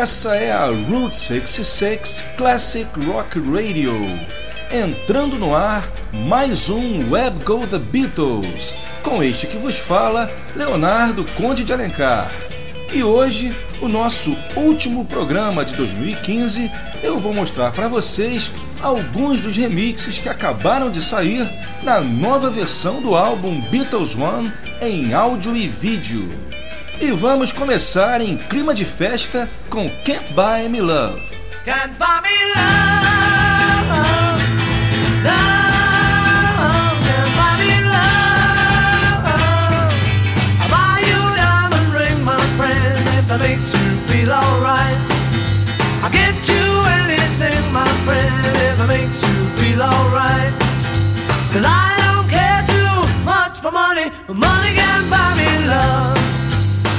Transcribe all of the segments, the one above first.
Essa é a Route 66 Classic Rock Radio. Entrando no ar, mais um Web Go The Beatles, com este que vos fala, Leonardo Conde de Alencar. E hoje, o nosso último programa de 2015, eu vou mostrar para vocês alguns dos remixes que acabaram de sair na nova versão do álbum Beatles One em áudio e vídeo. E vamos começar em clima de festa com Can't Buy Me Love. Can't buy me love, love, makes you feel alright. Get you anything, my friend, makes you feel alright. Cause I don't care too much for money, money can buy me love.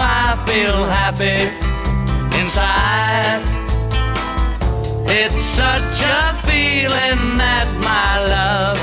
I feel happy inside. It's such a feeling that my love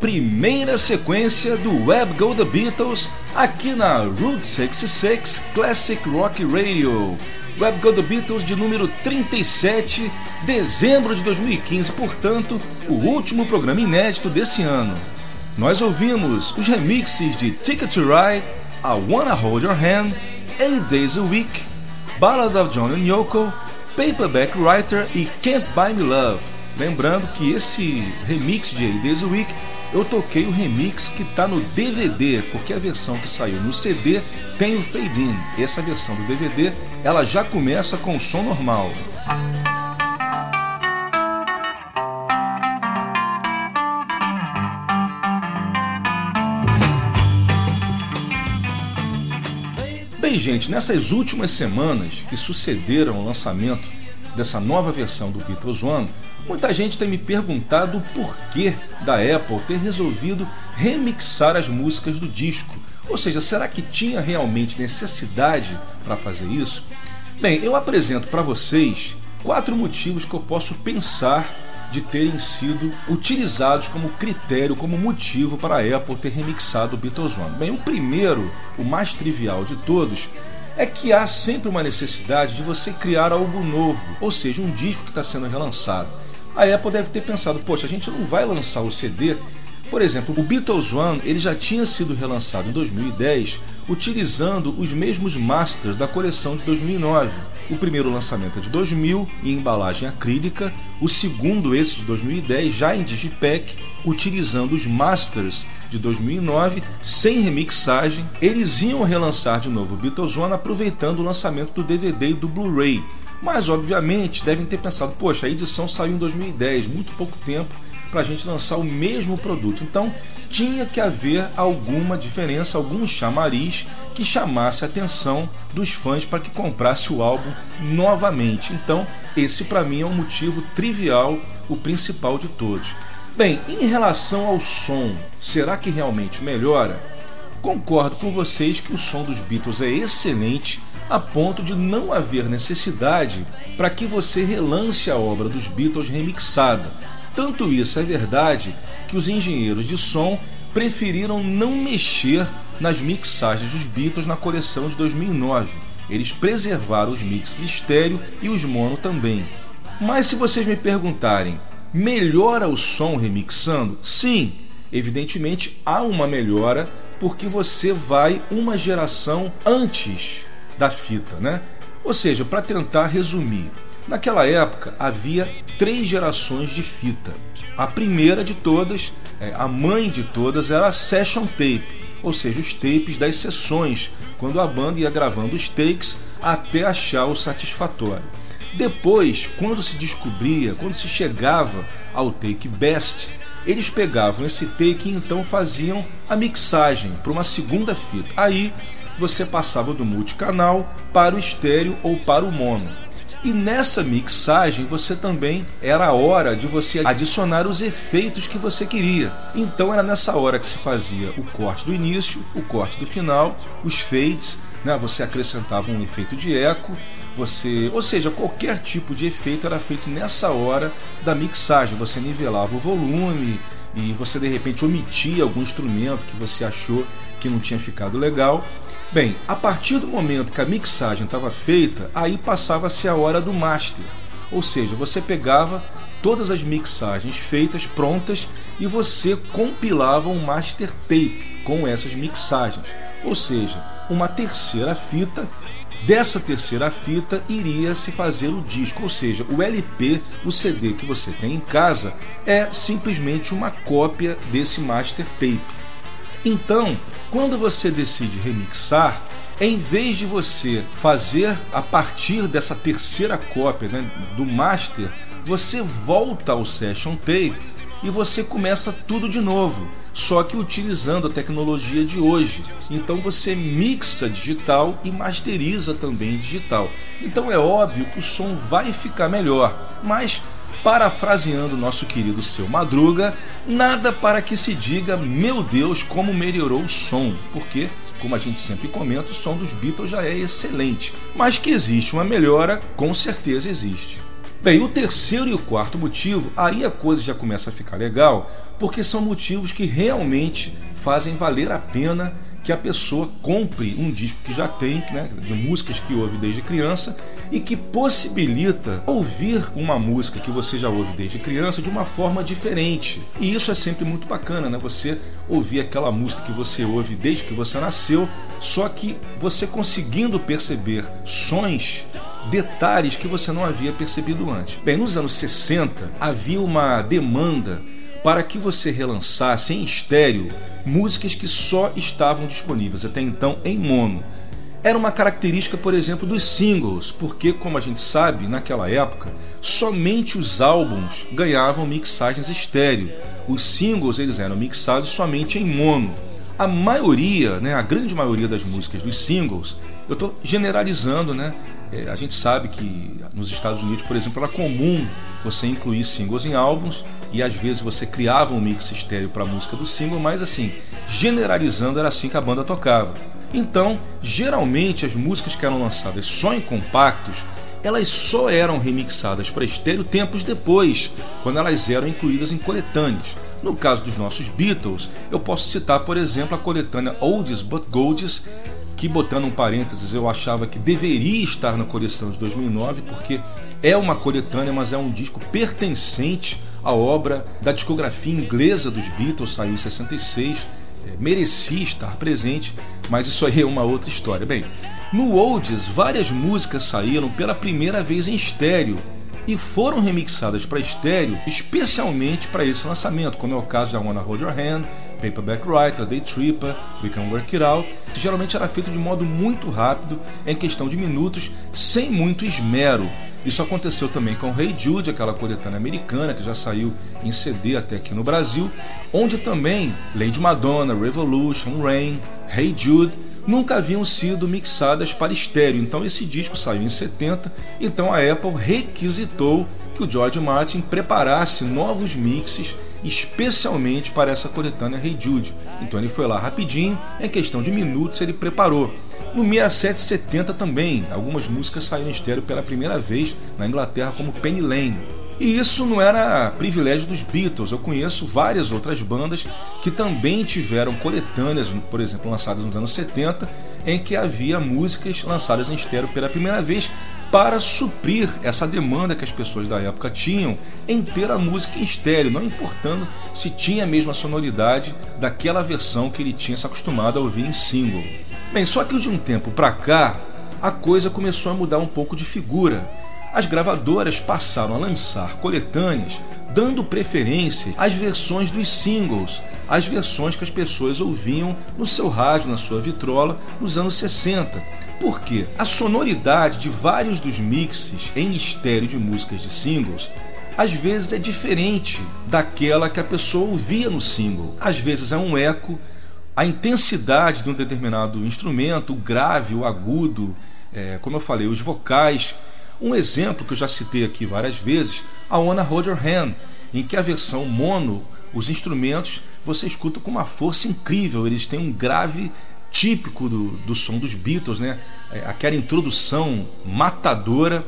primeira sequência do Web Go The Beatles aqui na Route 66 Classic Rock Radio. Web Go The Beatles de número 37, dezembro de 2015, portanto, o último programa inédito desse ano. Nós ouvimos os remixes de Ticket to Ride, I Wanna Hold Your Hand, Eight Days a Week, Ballad of John and Yoko, Paperback Writer e Can't Buy Me Love. Lembrando que esse remix de Eight Days a Week eu toquei o remix que está no DVD, porque a versão que saiu no CD tem o fade in. Essa versão do DVD ela já começa com o som normal. Bem, gente, nessas últimas semanas que sucederam ao lançamento dessa nova versão do Beatles One, muita gente tem me perguntado o porquê da Apple ter resolvido remixar as músicas do disco. Ou seja, será que tinha realmente necessidade para fazer isso? Bem, eu apresento para vocês quatro motivos que eu posso pensar de terem sido utilizados como critério, como motivo para a Apple ter remixado o Beatles One. Bem, o primeiro, o mais trivial de todos, é que há sempre uma necessidade de você criar algo novo, ou seja, um disco que está sendo relançado. A Apple deve ter pensado, poxa, a gente não vai lançar o CD. Por exemplo, o Beatles One ele já tinha sido relançado em 2010 utilizando os mesmos masters da coleção de 2009. O primeiro lançamento é de 2000 em embalagem acrílica, o segundo, esse de 2010, já em digipack, utilizando os masters de 2009 sem remixagem. Eles iam relançar de novo o Beatles One aproveitando o lançamento do DVD e do Blu-ray. Mas obviamente devem ter pensado, poxa, a edição saiu em 2010, muito pouco tempo para a gente lançar o mesmo produto. Então tinha que haver alguma diferença, algum chamariz que chamasse a atenção dos fãs para que comprasse o álbum novamente. Então esse para mim é um motivo trivial, o principal de todos. Bem, em relação ao som, será que realmente melhora? Concordo com vocês que o som dos Beatles é excelente a ponto de não haver necessidade para que você relance a obra dos Beatles remixada. Tanto isso é verdade que os engenheiros de som preferiram não mexer nas mixagens dos Beatles na coleção de 2009. Eles preservaram os mixes estéreo e os mono também. Mas se vocês me perguntarem, melhora o som remixando? Sim, evidentemente há uma melhora porque você vai uma geração antes da fita, né? Ou seja, para tentar resumir, naquela época havia três gerações de fita. A primeira de todas, a mãe de todas, era a session tape, ou seja, os tapes das sessões, quando a banda ia gravando os takes até achar o satisfatório. Depois, quando se descobria, quando se chegava ao take best, eles pegavam esse take e então faziam a mixagem para uma segunda fita. Aí você passava do multicanal para o estéreo ou para o mono. E nessa mixagem você também era a hora de você adicionar os efeitos que você queria. Então era nessa hora que se fazia o corte do início, o corte do final, os fades, né? você acrescentava um efeito de eco, você, ou seja, qualquer tipo de efeito era feito nessa hora da mixagem. Você nivelava o volume e você de repente omitia algum instrumento que você achou que não tinha ficado legal Bem, a partir do momento que a mixagem estava feita, aí passava-se a hora do master. Ou seja, você pegava todas as mixagens feitas, prontas, e você compilava um master tape com essas mixagens. Ou seja, uma terceira fita. Dessa terceira fita iria se fazer o disco, ou seja, o LP, o CD que você tem em casa, é simplesmente uma cópia desse master tape. Então, quando você decide remixar, em vez de você fazer a partir dessa terceira cópia né, do master, você volta ao session tape e você começa tudo de novo, só que utilizando a tecnologia de hoje. Então você mixa digital e masteriza também digital. Então é óbvio que o som vai ficar melhor, mas Parafraseando nosso querido seu Madruga, nada para que se diga, meu Deus, como melhorou o som, porque, como a gente sempre comenta, o som dos Beatles já é excelente, mas que existe uma melhora, com certeza existe. Bem, o terceiro e o quarto motivo, aí a coisa já começa a ficar legal, porque são motivos que realmente fazem valer a pena que a pessoa compre um disco que já tem, né, de músicas que ouve desde criança e que possibilita ouvir uma música que você já ouve desde criança de uma forma diferente. E isso é sempre muito bacana, né? Você ouvir aquela música que você ouve desde que você nasceu, só que você conseguindo perceber sons detalhes que você não havia percebido antes. Bem, nos anos 60 havia uma demanda para que você relançasse em estéreo músicas que só estavam disponíveis até então em mono. Era uma característica, por exemplo, dos singles, porque, como a gente sabe, naquela época, somente os álbuns ganhavam mixagens estéreo. Os singles eles eram mixados somente em mono. A maioria, né, a grande maioria das músicas dos singles, eu estou generalizando, né? É, a gente sabe que nos Estados Unidos, por exemplo, era comum você incluir singles em álbuns e às vezes você criava um mix estéreo para a música do single, mas assim, generalizando, era assim que a banda tocava. Então, geralmente as músicas que eram lançadas só em compactos, elas só eram remixadas para estéreo tempos depois, quando elas eram incluídas em coletâneas. No caso dos nossos Beatles, eu posso citar, por exemplo, a coletânea Oldies But Goldies, que botando um parênteses, eu achava que deveria estar na coleção de 2009, porque é uma coletânea, mas é um disco pertencente à obra da discografia inglesa dos Beatles, saiu em 66, é, merecia estar presente, mas isso aí é uma outra história. Bem, no Oldies, várias músicas saíram pela primeira vez em estéreo e foram remixadas para estéreo especialmente para esse lançamento, como é o caso da Wanna Hold Your Hand, Paperback Writer, Day Tripper, We Can Work It Out, que geralmente era feito de modo muito rápido, em questão de minutos, sem muito esmero. Isso aconteceu também com Hey Jude, aquela coletânea americana que já saiu em CD até aqui no Brasil, onde também Lady Madonna, Revolution, Rain, Hey Jude nunca haviam sido mixadas para estéreo. Então esse disco saiu em 70, então a Apple requisitou que o George Martin preparasse novos mixes especialmente para essa coletânea Hey Jude. Então ele foi lá rapidinho, em questão de minutos ele preparou. No 6770 também, algumas músicas saíram em estéreo pela primeira vez na Inglaterra como Penny Lane. E isso não era privilégio dos Beatles. Eu conheço várias outras bandas que também tiveram coletâneas, por exemplo, lançadas nos anos 70, em que havia músicas lançadas em estéreo pela primeira vez, para suprir essa demanda que as pessoas da época tinham em ter a música em estéreo, não importando se tinha a mesma sonoridade daquela versão que ele tinha se acostumado a ouvir em single. Bem, só que de um tempo para cá, a coisa começou a mudar um pouco de figura. As gravadoras passaram a lançar coletâneas dando preferência às versões dos singles, às versões que as pessoas ouviam no seu rádio, na sua vitrola, nos anos 60 porque a sonoridade de vários dos mixes em estéreo de músicas de singles às vezes é diferente daquela que a pessoa ouvia no single. Às vezes é um eco, a intensidade de um determinado instrumento, o grave, o agudo, é, como eu falei, os vocais. Um exemplo que eu já citei aqui várias vezes, a Wanna Hold Your Hand, em que a versão mono, os instrumentos você escuta com uma força incrível, eles têm um grave típico do, do som dos Beatles, né? É, aquela introdução matadora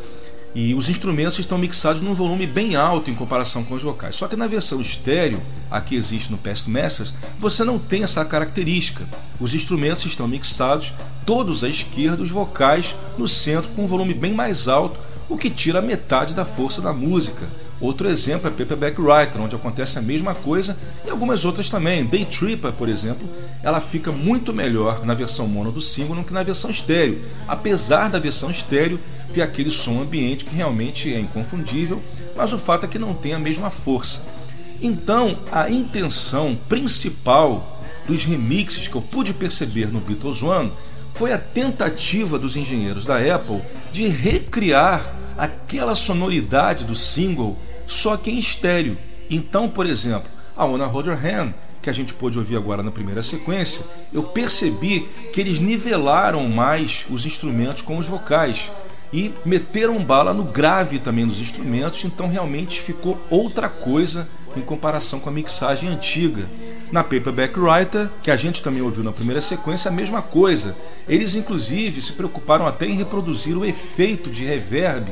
e os instrumentos estão mixados num volume bem alto em comparação com os vocais. Só que na versão estéreo, a que existe no Past Masters, você não tem essa característica. Os instrumentos estão mixados todos à esquerda, os vocais no centro com um volume bem mais alto, o que tira metade da força da música. Outro exemplo é Paperback Writer, onde acontece a mesma coisa e algumas outras também. Day Tripper, por exemplo, ela fica muito melhor na versão mono do single do que na versão estéreo, apesar da versão estéreo ter aquele som ambiente que realmente é inconfundível, mas o fato é que não tem a mesma força. Então, a intenção principal dos remixes que eu pude perceber no Beatles One foi a tentativa dos engenheiros da Apple de recriar aquela sonoridade do single, só que em estéreo. Então, por exemplo, a Ona Your Hand, que a gente pôde ouvir agora na primeira sequência, eu percebi que eles nivelaram mais os instrumentos com os vocais e meteram bala no grave também dos instrumentos, então realmente ficou outra coisa em comparação com a mixagem antiga. Na Paperback Writer, que a gente também ouviu na primeira sequência, a mesma coisa. Eles inclusive se preocuparam até em reproduzir o efeito de reverb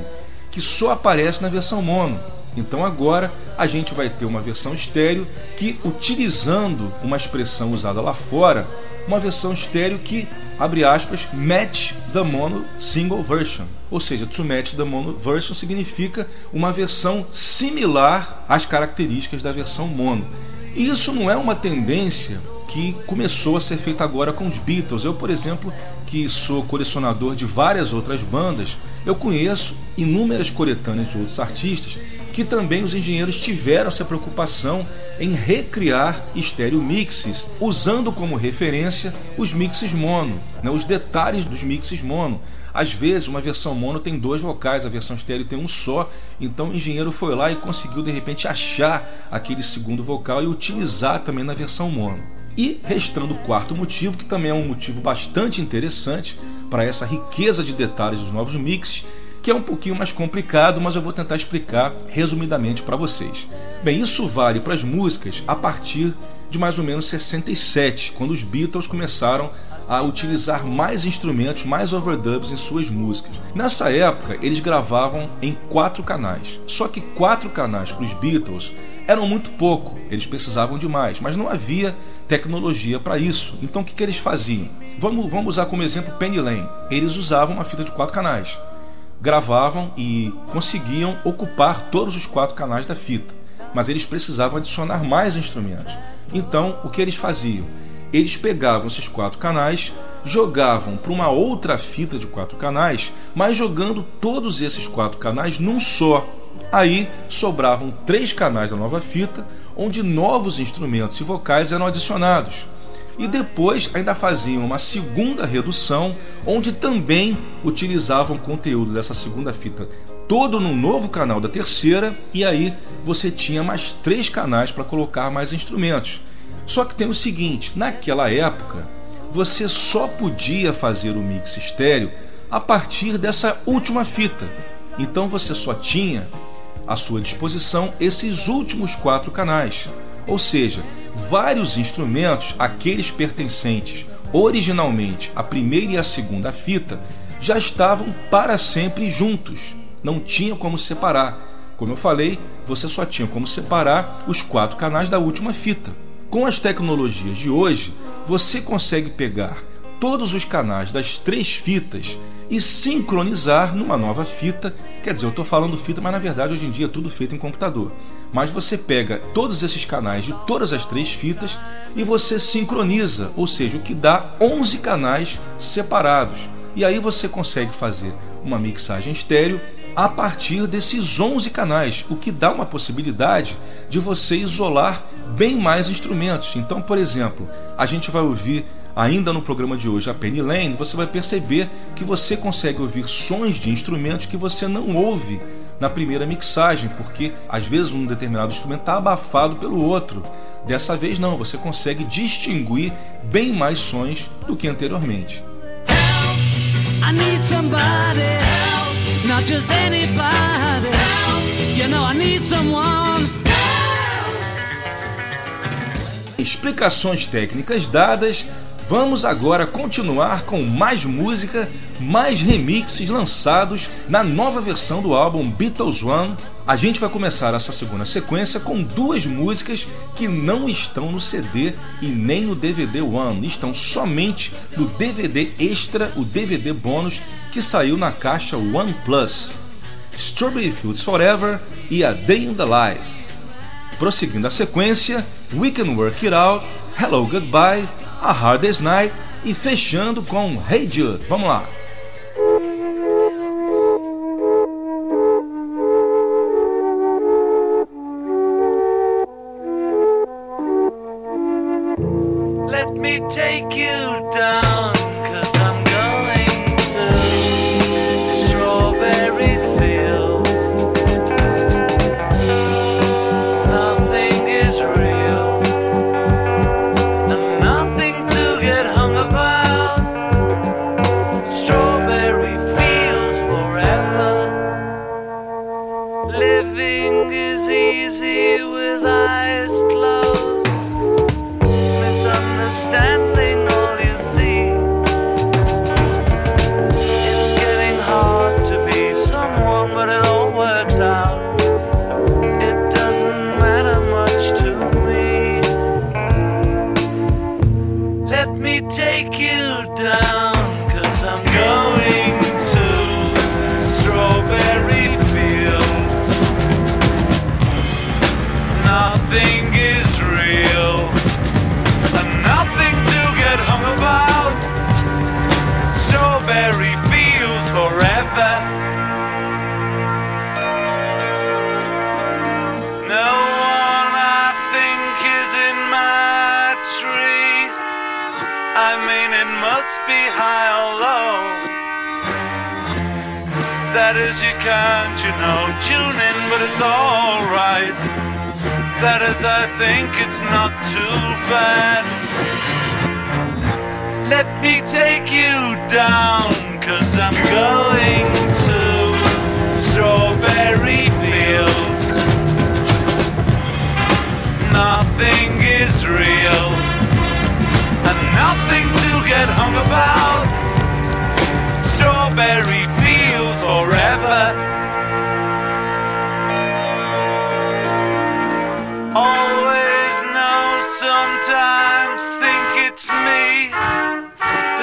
que só aparece na versão mono. Então agora a gente vai ter uma versão estéreo que, utilizando uma expressão usada lá fora, uma versão estéreo que abre aspas, match the mono single version. Ou seja, to match the mono version significa uma versão similar às características da versão mono. E isso não é uma tendência que começou a ser feita agora com os Beatles. Eu, por exemplo, que sou colecionador de várias outras bandas, eu conheço inúmeras coletâneas de outros artistas que também os engenheiros tiveram essa preocupação em recriar estéreo mixes, usando como referência os mixes mono, né, os detalhes dos mixes mono. Às vezes, uma versão mono tem dois vocais, a versão estéreo tem um só. Então, o engenheiro foi lá e conseguiu de repente achar aquele segundo vocal e utilizar também na versão mono. E restando o quarto motivo, que também é um motivo bastante interessante para essa riqueza de detalhes dos novos mixes, que é um pouquinho mais complicado, mas eu vou tentar explicar resumidamente para vocês. Bem, isso vale para as músicas a partir de mais ou menos 67, quando os Beatles começaram a utilizar mais instrumentos, mais overdubs em suas músicas. Nessa época, eles gravavam em quatro canais. Só que quatro canais para os Beatles eram muito pouco, eles precisavam de mais, mas não havia tecnologia para isso. Então o que, que eles faziam? Vamos, vamos usar como exemplo Penny Lane. Eles usavam uma fita de quatro canais gravavam e conseguiam ocupar todos os quatro canais da fita, mas eles precisavam adicionar mais instrumentos. Então, o que eles faziam? Eles pegavam esses quatro canais, jogavam para uma outra fita de quatro canais, mas jogando todos esses quatro canais num só. Aí sobravam três canais da nova fita, onde novos instrumentos e vocais eram adicionados e depois ainda faziam uma segunda redução, onde também utilizavam conteúdo dessa segunda fita todo no novo canal da terceira, e aí você tinha mais três canais para colocar mais instrumentos. Só que tem o seguinte: naquela época você só podia fazer o mix estéreo a partir dessa última fita. Então você só tinha à sua disposição esses últimos quatro canais. Ou seja, vários instrumentos, aqueles pertencentes originalmente à primeira e à segunda fita, já estavam para sempre juntos. Não tinha como separar. Como eu falei, você só tinha como separar os quatro canais da última fita. Com as tecnologias de hoje, você consegue pegar todos os canais das três fitas e sincronizar numa nova fita. Quer dizer, eu estou falando fita, mas na verdade hoje em dia é tudo feito em computador. Mas você pega todos esses canais de todas as três fitas e você sincroniza, ou seja, o que dá 11 canais separados. E aí você consegue fazer uma mixagem estéreo a partir desses 11 canais, o que dá uma possibilidade de você isolar bem mais instrumentos. Então, por exemplo, a gente vai ouvir ainda no programa de hoje, a Penny Lane, você vai perceber que você consegue ouvir sons de instrumentos que você não ouve na primeira mixagem, porque às vezes um determinado instrumento está abafado pelo outro. Dessa vez não, você consegue distinguir bem mais sons do que anteriormente. Explicações técnicas dadas, Vamos agora continuar com mais música, mais remixes lançados na nova versão do álbum Beatles One. A gente vai começar essa segunda sequência com duas músicas que não estão no CD e nem no DVD One, estão somente no DVD extra, o DVD bônus que saiu na caixa One Plus. Strawberry Fields Forever e A Day in the Life. Prosseguindo a sequência, We Can Work It Out, Hello Goodbye a Hardest Night e fechando com Hey Jude. Vamos lá.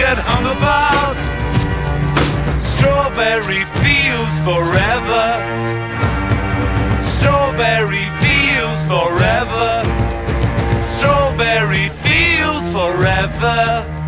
get hung about. Strawberry fields forever. Strawberry fields forever. Strawberry fields forever.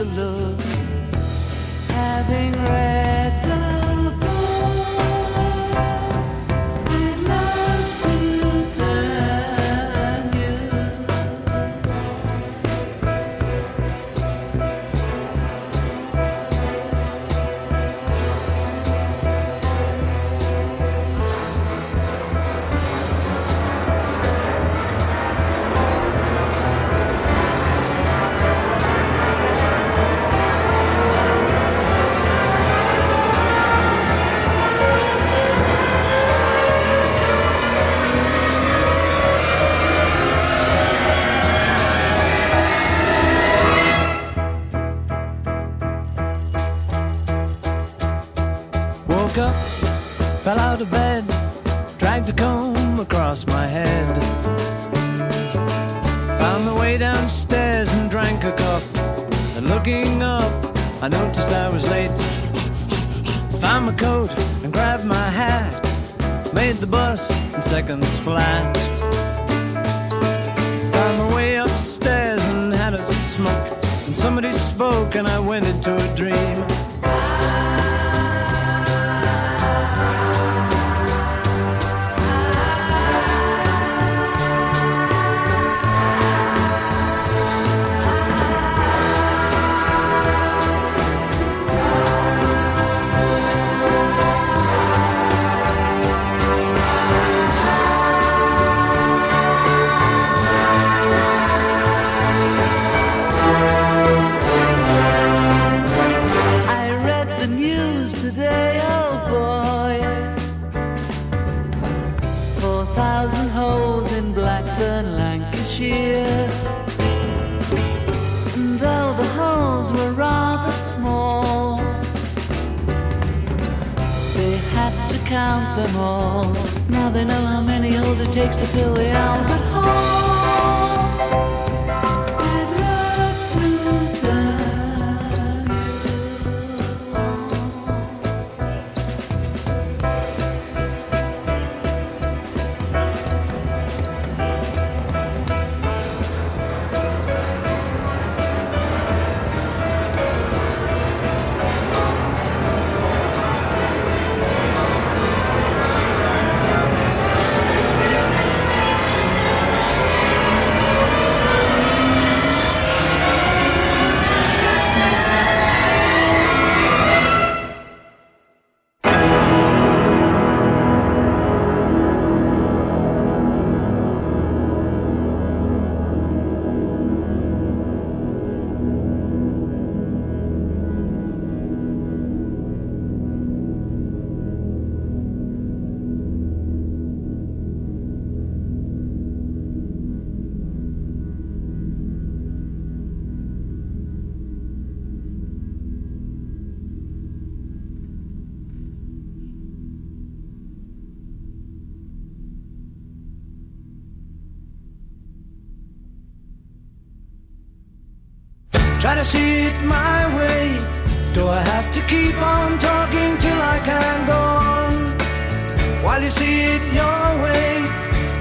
to love.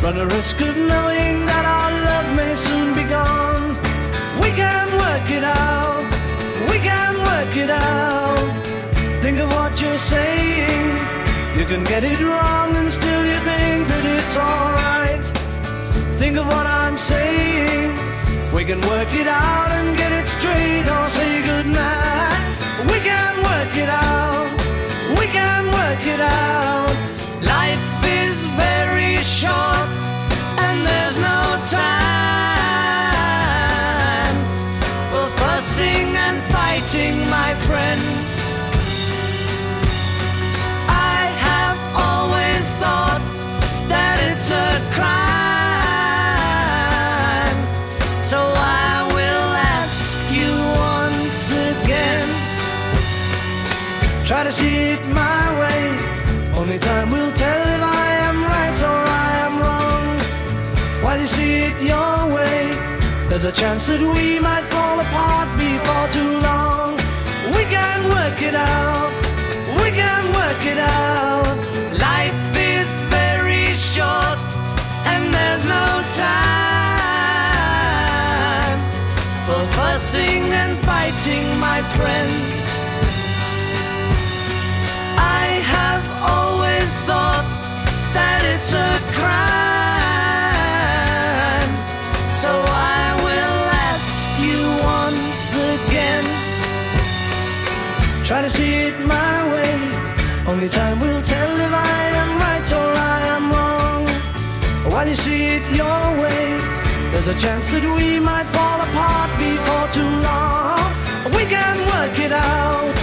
run a risk of knowing that our love may soon be gone. We can work it out, we can work it out. Think of what you're saying. You can get it wrong and still you think that it's alright. Think of what I'm saying. We can work it out and get it straight or say goodnight. We can work it out, we can work it out. Life is very short time. it your way. There's a chance that we might fall apart before too long. We can work it out. We can work it out. Life is very short and there's no time for fussing and fighting, my friend. I have always thought that it's a crime a chance that we might fall apart before too long. We can work it out.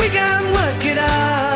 We can work it out.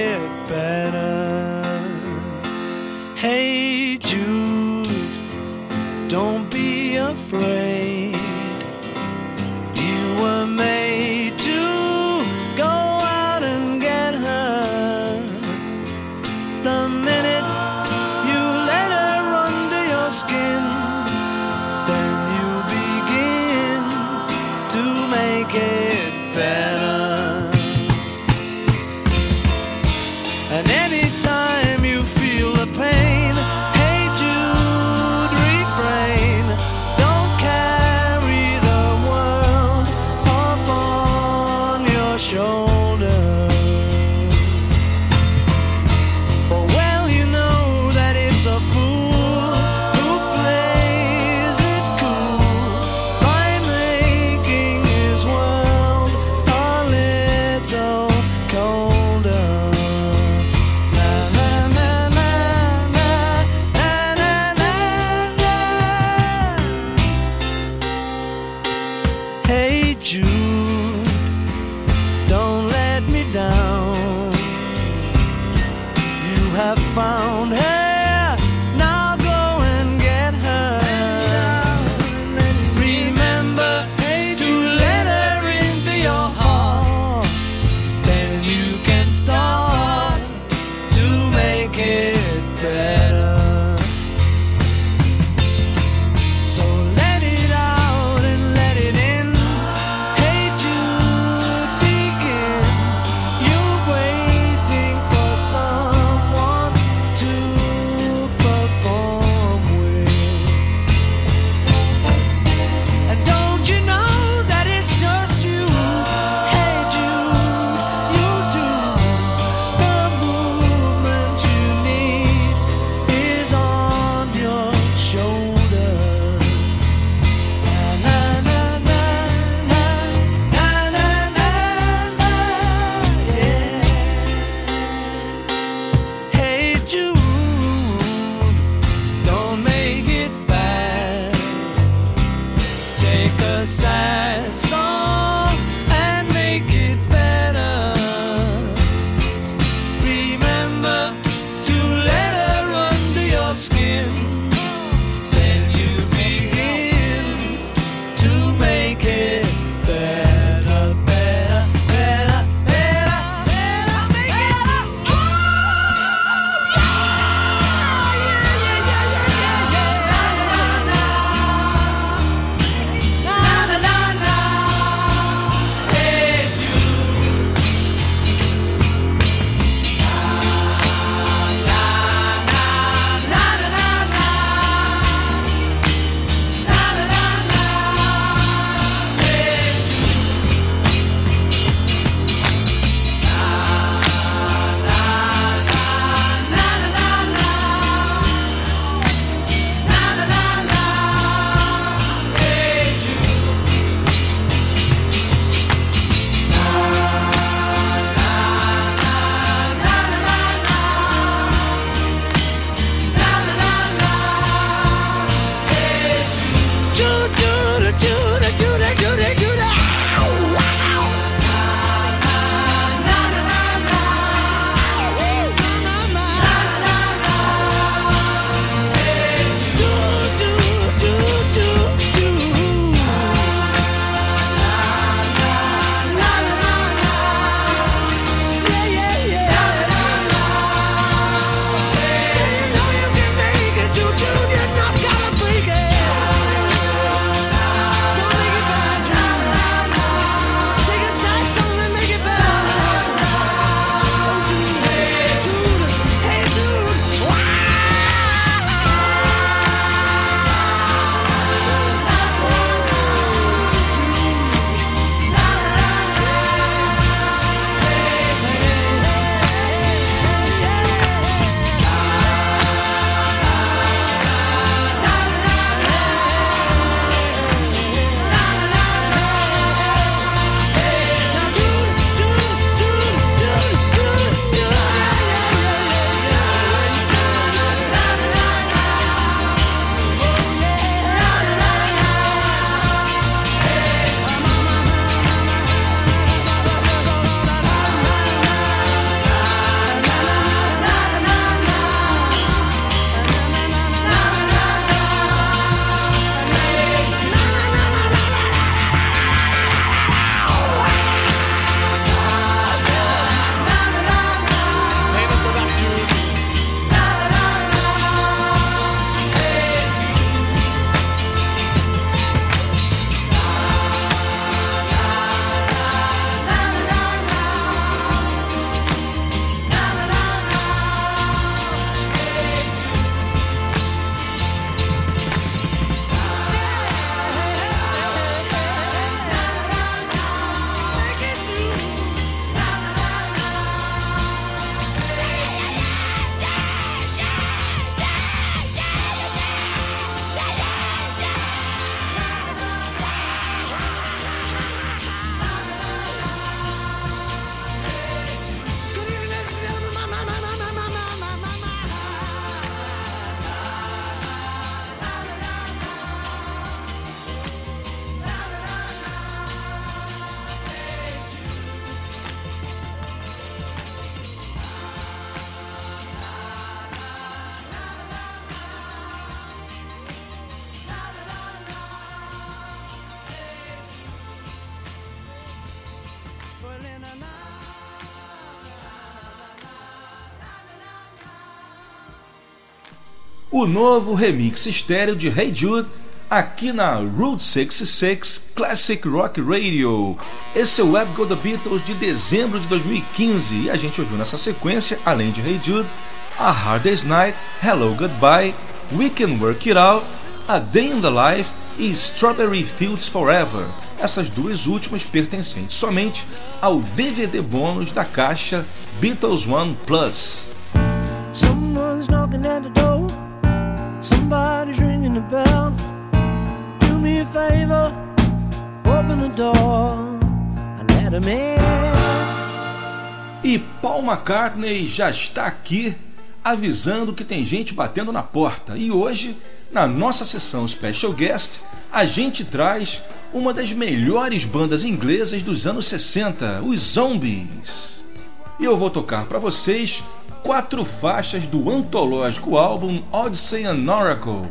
O novo remix estéreo de Hey Jude aqui na Route 66 Classic Rock Radio. Esse é o Web Go The Beatles de dezembro de 2015 e a gente ouviu nessa sequência, além de Hey Jude, A Hard Day's Night, Hello Goodbye, We Can Work It Out, A Day in the Life e Strawberry Fields Forever. Essas duas últimas pertencentes somente ao DVD bônus da caixa Beatles One Plus. Somebody's ringing the bell. me a favor, open the door and let him in. E Paul McCartney já está aqui avisando que tem gente batendo na porta. E hoje, na nossa sessão Special Guest, a gente traz uma das melhores bandas inglesas dos anos 60, os Zombies. E eu vou tocar para vocês quatro faixas do antológico álbum Odyssey and Oracle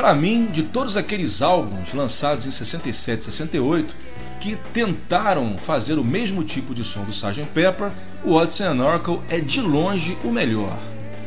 para mim, de todos aqueles álbuns lançados em 67 e 68 que tentaram fazer o mesmo tipo de som do Sgt. Pepper, o Odyssey and Oracle é de longe o melhor.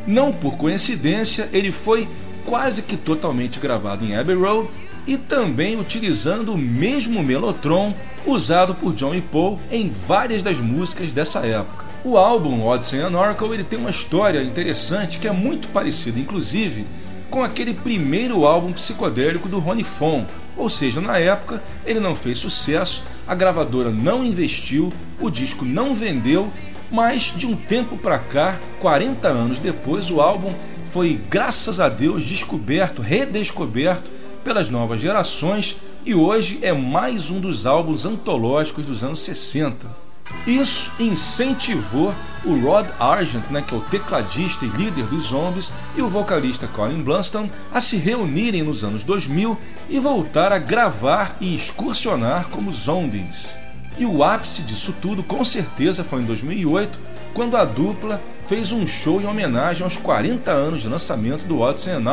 Não por coincidência, ele foi quase que totalmente gravado em Abbey Road e também utilizando o mesmo melotron usado por John e Paul em várias das músicas dessa época. O álbum Odyssey and Oracle ele tem uma história interessante que é muito parecida, inclusive, com aquele primeiro álbum psicodélico do Ronnie Fon, ou seja, na época ele não fez sucesso, a gravadora não investiu, o disco não vendeu, mas de um tempo para cá, 40 anos depois, o álbum foi, graças a Deus, descoberto, redescoberto pelas novas gerações e hoje é mais um dos álbuns antológicos dos anos 60. Isso incentivou o Rod Argent, né, que é o tecladista e líder dos Zombies, e o vocalista Colin Blunstone a se reunirem nos anos 2000 e voltar a gravar e excursionar como Zombies. E o ápice disso tudo, com certeza, foi em 2008, quando a dupla fez um show em homenagem aos 40 anos de lançamento do Odyssey and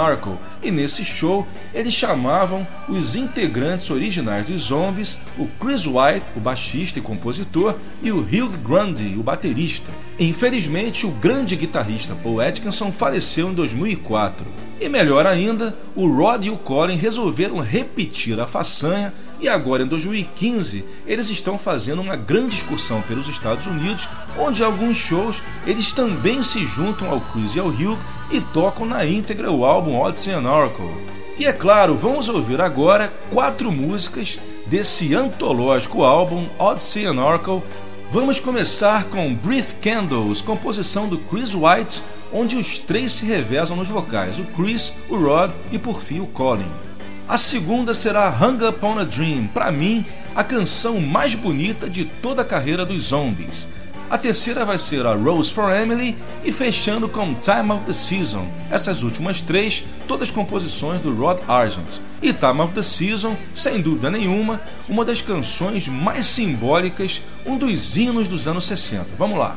e nesse show eles chamavam os integrantes originais dos Zombies, o Chris White, o baixista e compositor, e o Hugh Grundy, o baterista. Infelizmente, o grande guitarrista Paul Atkinson faleceu em 2004. E melhor ainda, o Rod e o Colin resolveram repetir a façanha e agora, em 2015, eles estão fazendo uma grande excursão pelos Estados Unidos, onde alguns shows eles também se juntam ao Chris e ao Hugh e tocam na íntegra o álbum Odyssey and Oracle. E é claro, vamos ouvir agora quatro músicas desse antológico álbum Odyssey and Oracle. Vamos começar com Breathe Candles, composição do Chris White, onde os três se revezam nos vocais, o Chris, o Rod e por fim o Colin. A segunda será Hung Up on a Dream, para mim, a canção mais bonita de toda a carreira dos Zombies. A terceira vai ser a Rose for Emily e fechando com Time of the Season. Essas últimas três, todas composições do Rod Argent. E Time of the Season, sem dúvida nenhuma, uma das canções mais simbólicas, um dos hinos dos anos 60. Vamos lá.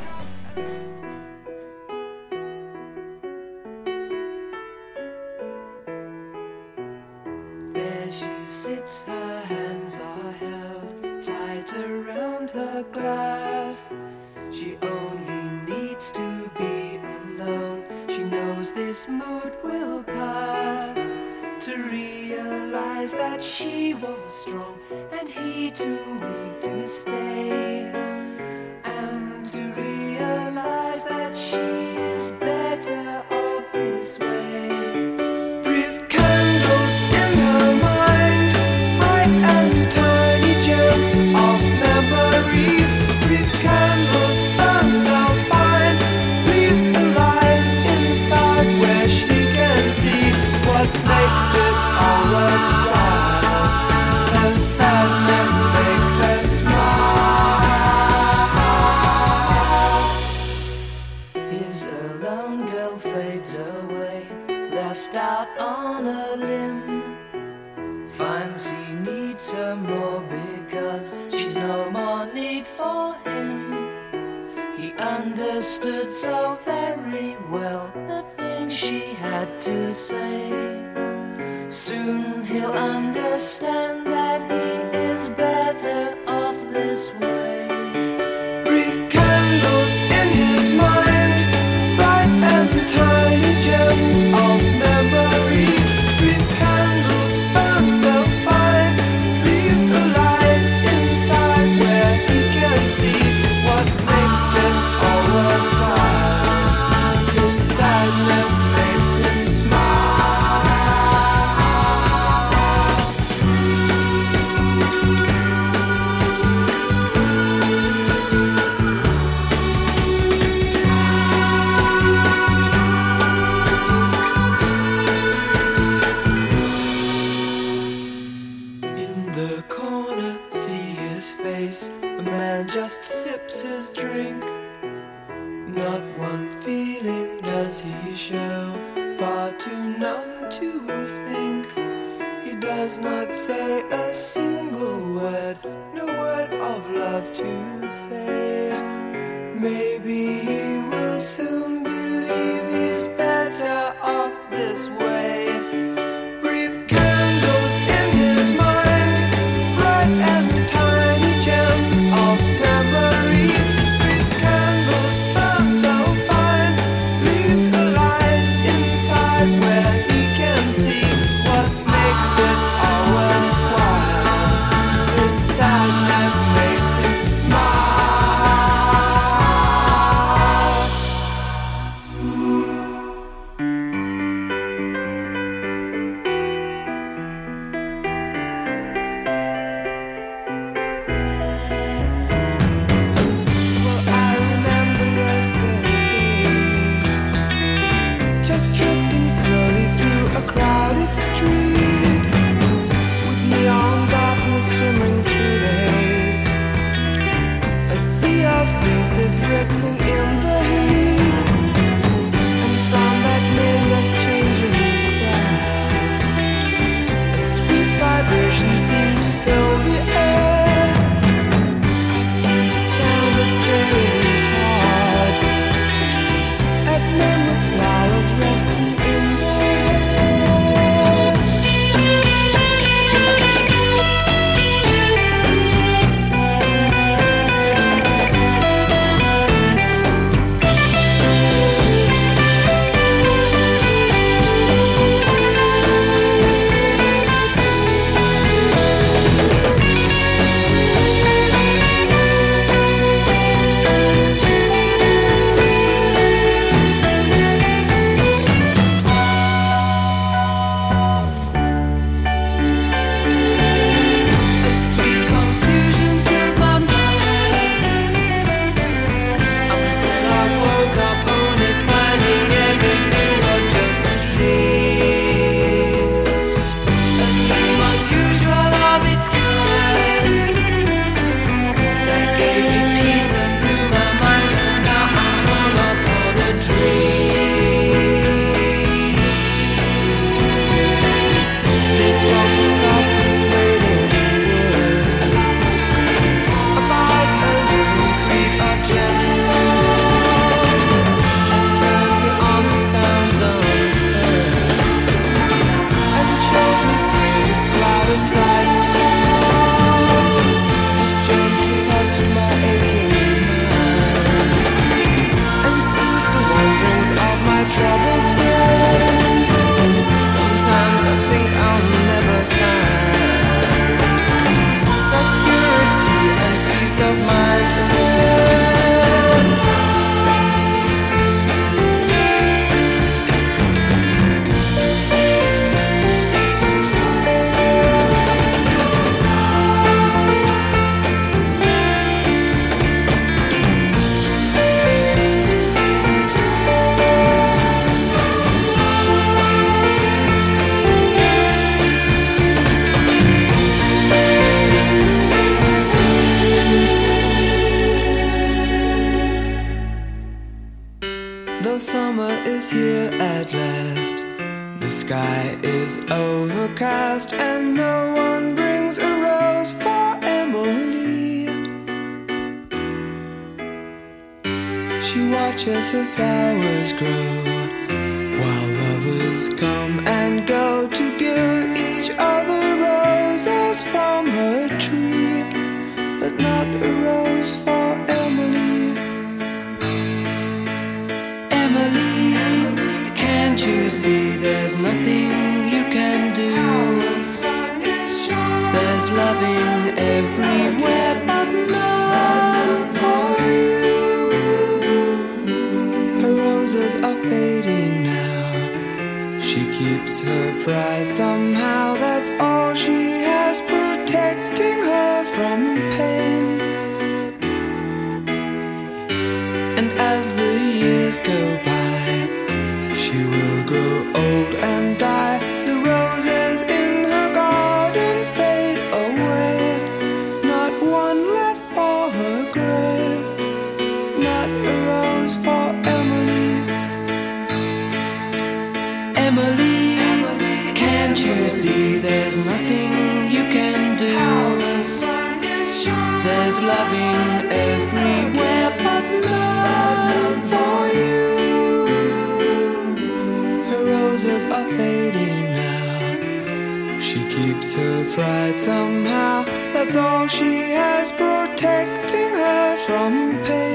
keeps her pride somehow. That's all she has, protecting her from pain.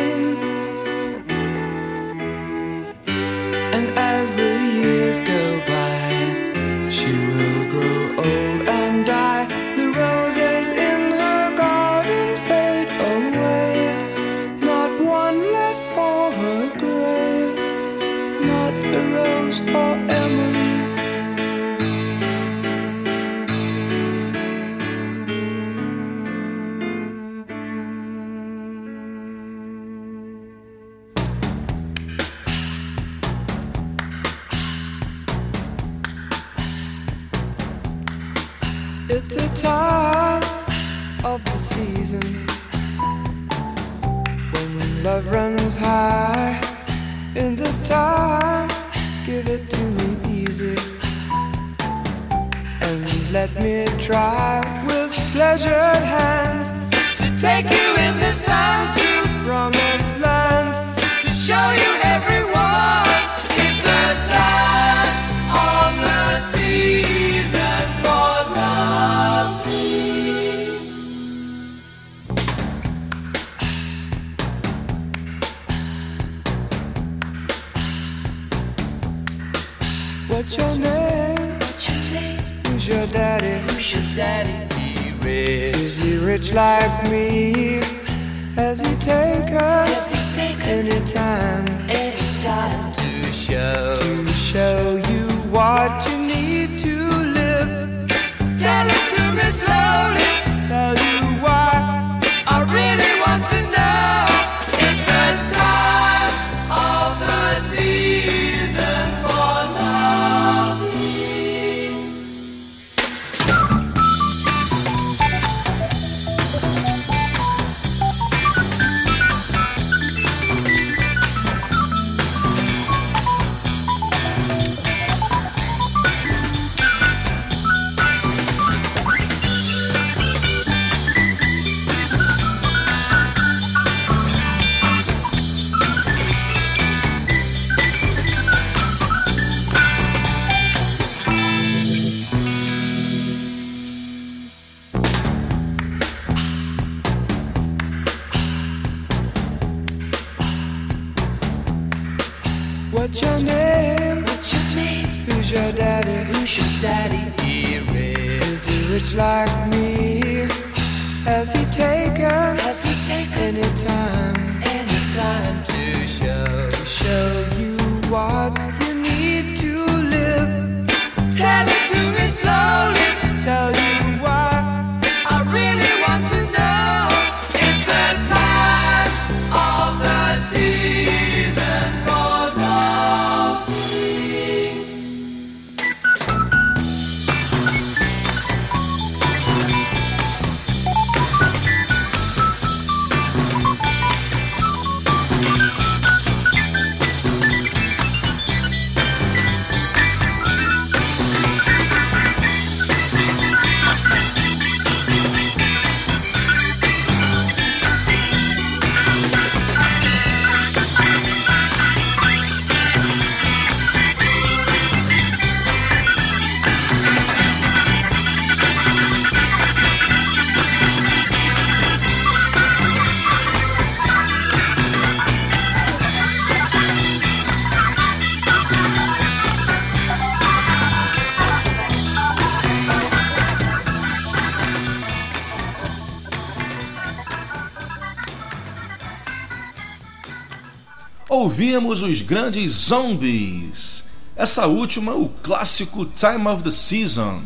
temos os grandes Zombies. Essa última, o clássico Time of the Season.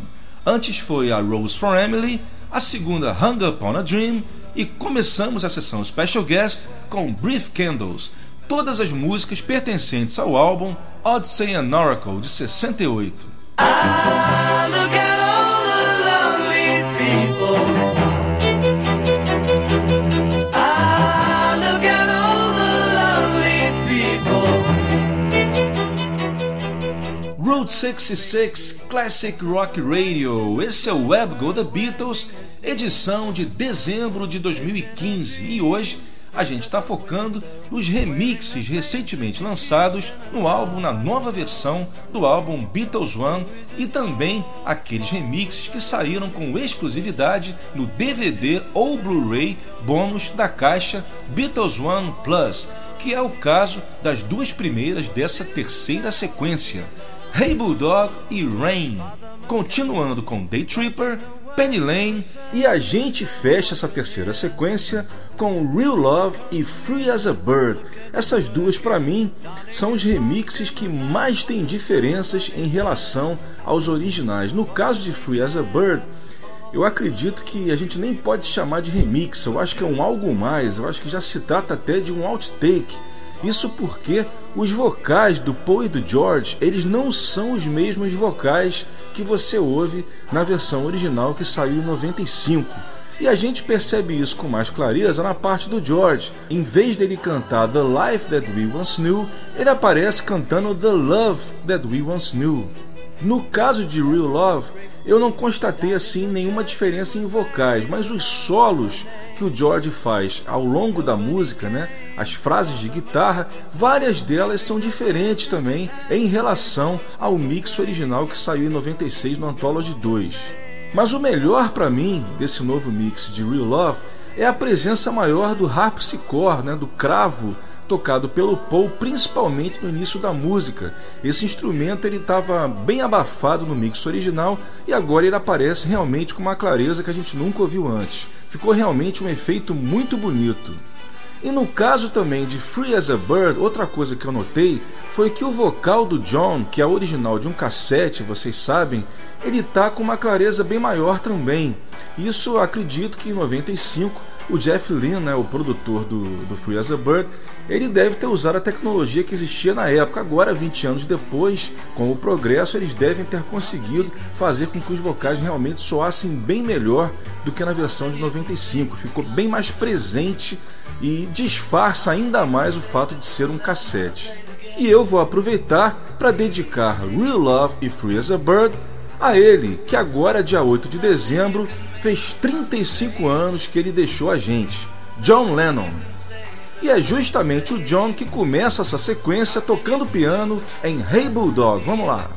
Antes foi a Rose for Emily, a segunda Hung Up on a Dream e começamos a sessão Special Guest com Brief Candles, todas as músicas pertencentes ao álbum Odyssey and Oracle de 68. Route 66 Classic Rock Radio. Esse é o Web Go The Beatles, edição de dezembro de 2015. E hoje a gente está focando nos remixes recentemente lançados no álbum, na nova versão do álbum Beatles One e também aqueles remixes que saíram com exclusividade no DVD ou Blu-ray bônus da caixa Beatles One Plus, que é o caso das duas primeiras dessa terceira sequência. Hey Bulldog e Rain. Continuando com Day Tripper, Penny Lane e a gente fecha essa terceira sequência com Real Love e Free as a Bird. Essas duas, para mim, são os remixes que mais têm diferenças em relação aos originais. No caso de Free as a Bird, eu acredito que a gente nem pode chamar de remix, eu acho que é um algo mais, eu acho que já se trata até de um outtake. Isso porque os vocais do Paul e do George, eles não são os mesmos vocais que você ouve na versão original que saiu em 95. E a gente percebe isso com mais clareza na parte do George. Em vez dele cantar The Life That We Once Knew, ele aparece cantando The Love That We Once Knew. No caso de Real Love, eu não constatei assim nenhuma diferença em vocais, mas os solos que o George faz ao longo da música, né, as frases de guitarra, várias delas são diferentes também em relação ao mix original que saiu em 96 no Anthology 2. Mas o melhor para mim desse novo mix de Real Love é a presença maior do harpsichord, né, do cravo tocado pelo Paul, principalmente no início da música. Esse instrumento ele estava bem abafado no mix original e agora ele aparece realmente com uma clareza que a gente nunca ouviu antes. Ficou realmente um efeito muito bonito. E no caso também de Free as a Bird, outra coisa que eu notei foi que o vocal do John, que é original de um cassete, vocês sabem, ele tá com uma clareza bem maior também. Isso acredito que em 95 o Jeff Lynne, né, o produtor do, do Free as a Bird, ele deve ter usado a tecnologia que existia na época. Agora, 20 anos depois, com o progresso, eles devem ter conseguido fazer com que os vocais realmente soassem bem melhor do que na versão de 95. Ficou bem mais presente e disfarça ainda mais o fato de ser um cassete. E eu vou aproveitar para dedicar Real Love e Free as a Bird a ele, que agora, dia 8 de dezembro, fez 35 anos que ele deixou a gente, John Lennon. E é justamente o John que começa essa sequência tocando piano em Hey Bulldog. Vamos lá.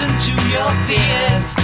listen to your fears.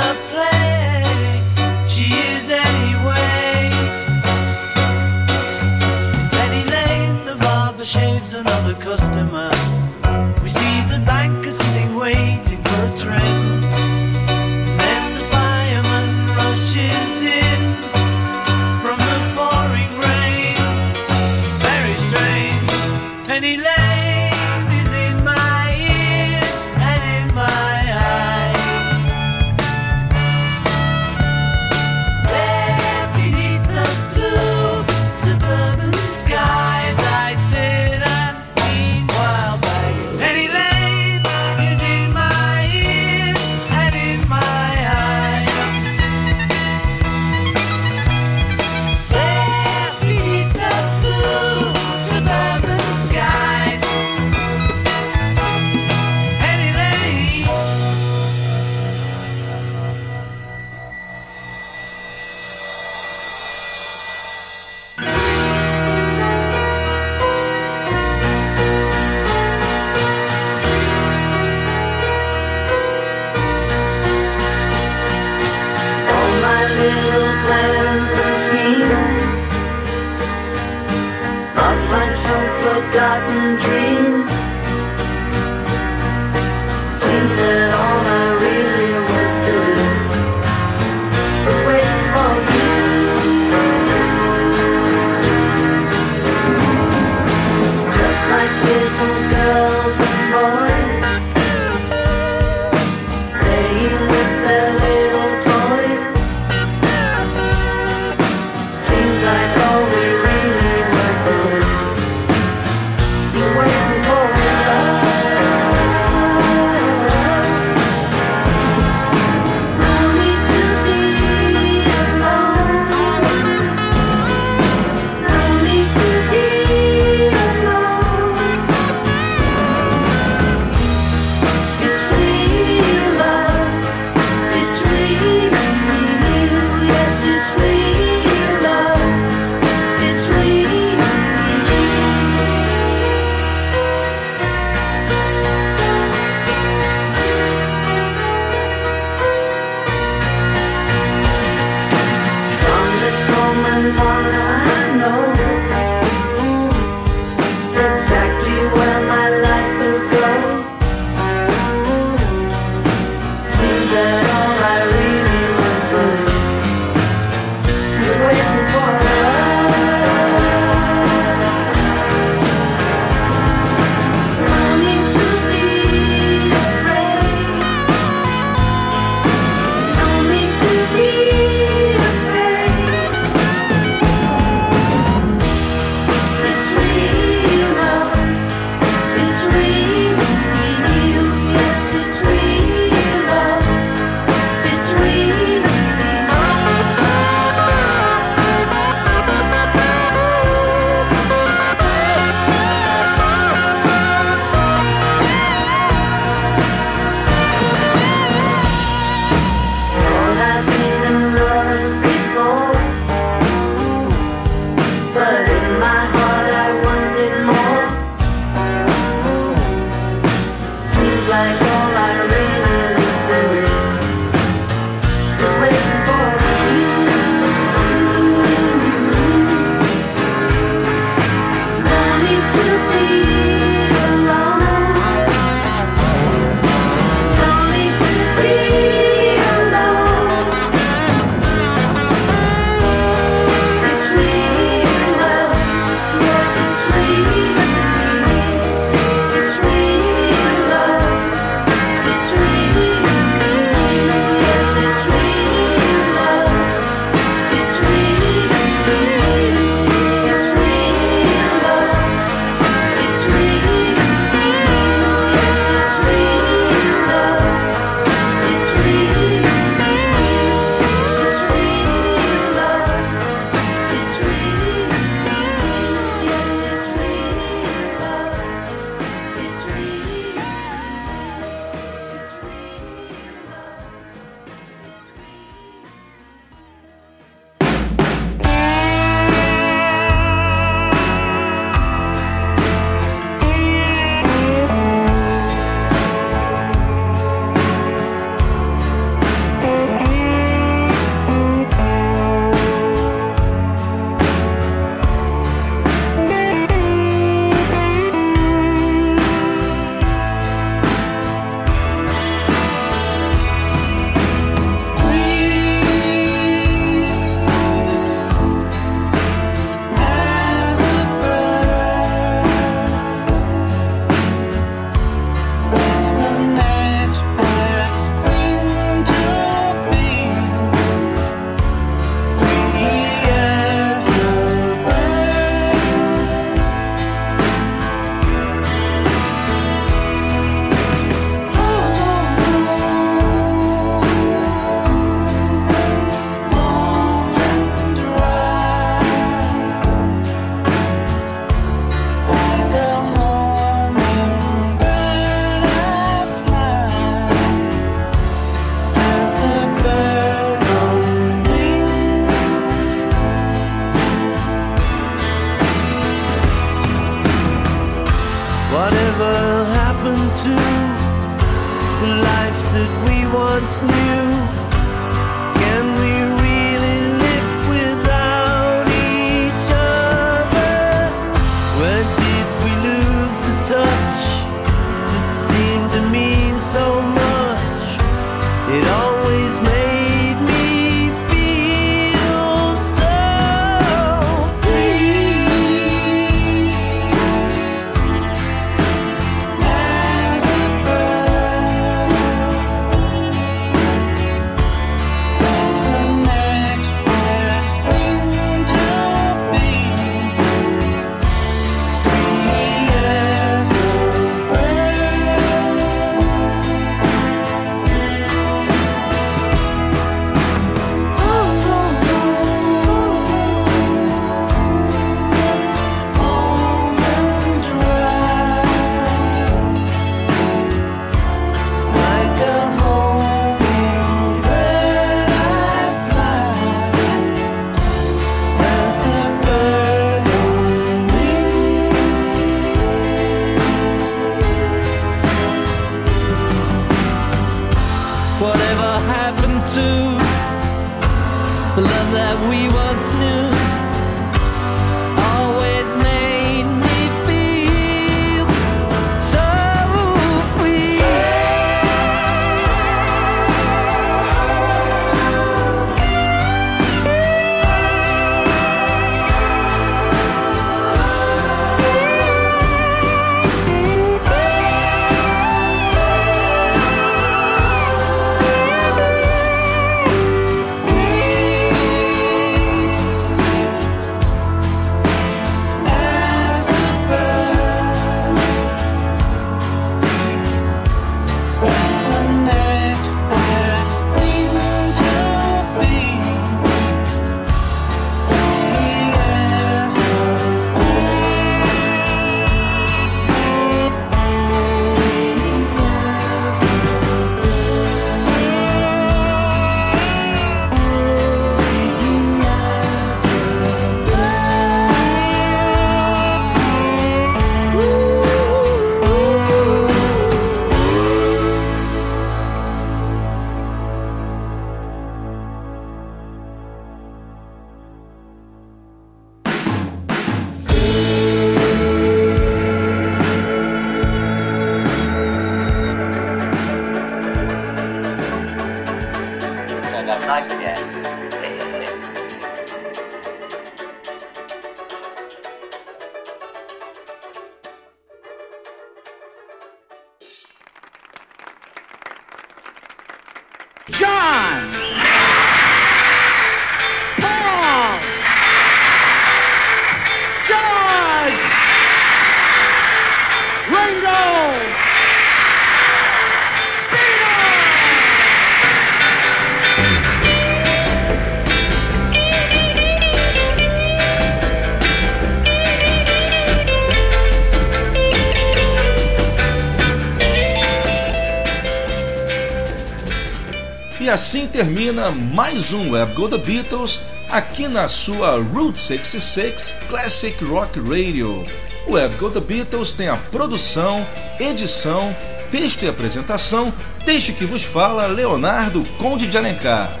Termina mais um Web Go The Beatles aqui na sua Route 66 Classic Rock Radio. O Web Go The Beatles tem a produção, edição, texto e apresentação deste que vos fala Leonardo Conde de Alencar.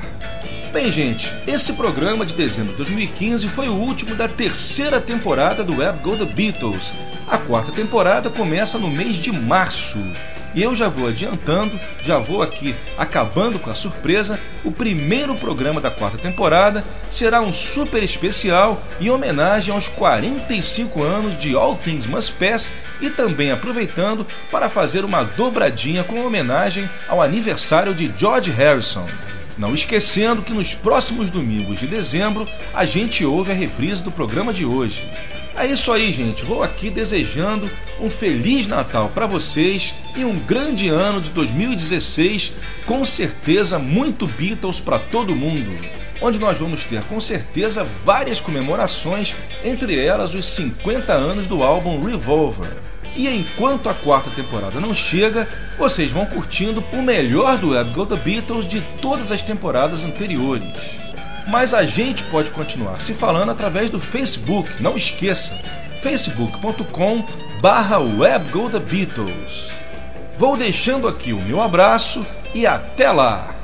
Bem, gente, esse programa de dezembro de 2015 foi o último da terceira temporada do Web Go The Beatles. A quarta temporada começa no mês de março. E eu já vou adiantando, já vou aqui acabando com a surpresa. O primeiro programa da quarta temporada será um super especial em homenagem aos 45 anos de All Things Must Pass e também aproveitando para fazer uma dobradinha com homenagem ao aniversário de George Harrison. Não esquecendo que nos próximos domingos de dezembro a gente ouve a reprise do programa de hoje. É isso aí, gente. Vou aqui desejando um feliz Natal para vocês e um grande ano de 2016, com certeza muito Beatles para todo mundo. Onde nós vamos ter com certeza várias comemorações, entre elas os 50 anos do álbum Revolver. E enquanto a quarta temporada não chega, vocês vão curtindo o melhor do Web Go The Beatles de todas as temporadas anteriores. Mas a gente pode continuar se falando através do Facebook, não esqueça, facebook.com barra webgothebeatles. Vou deixando aqui o meu abraço e até lá!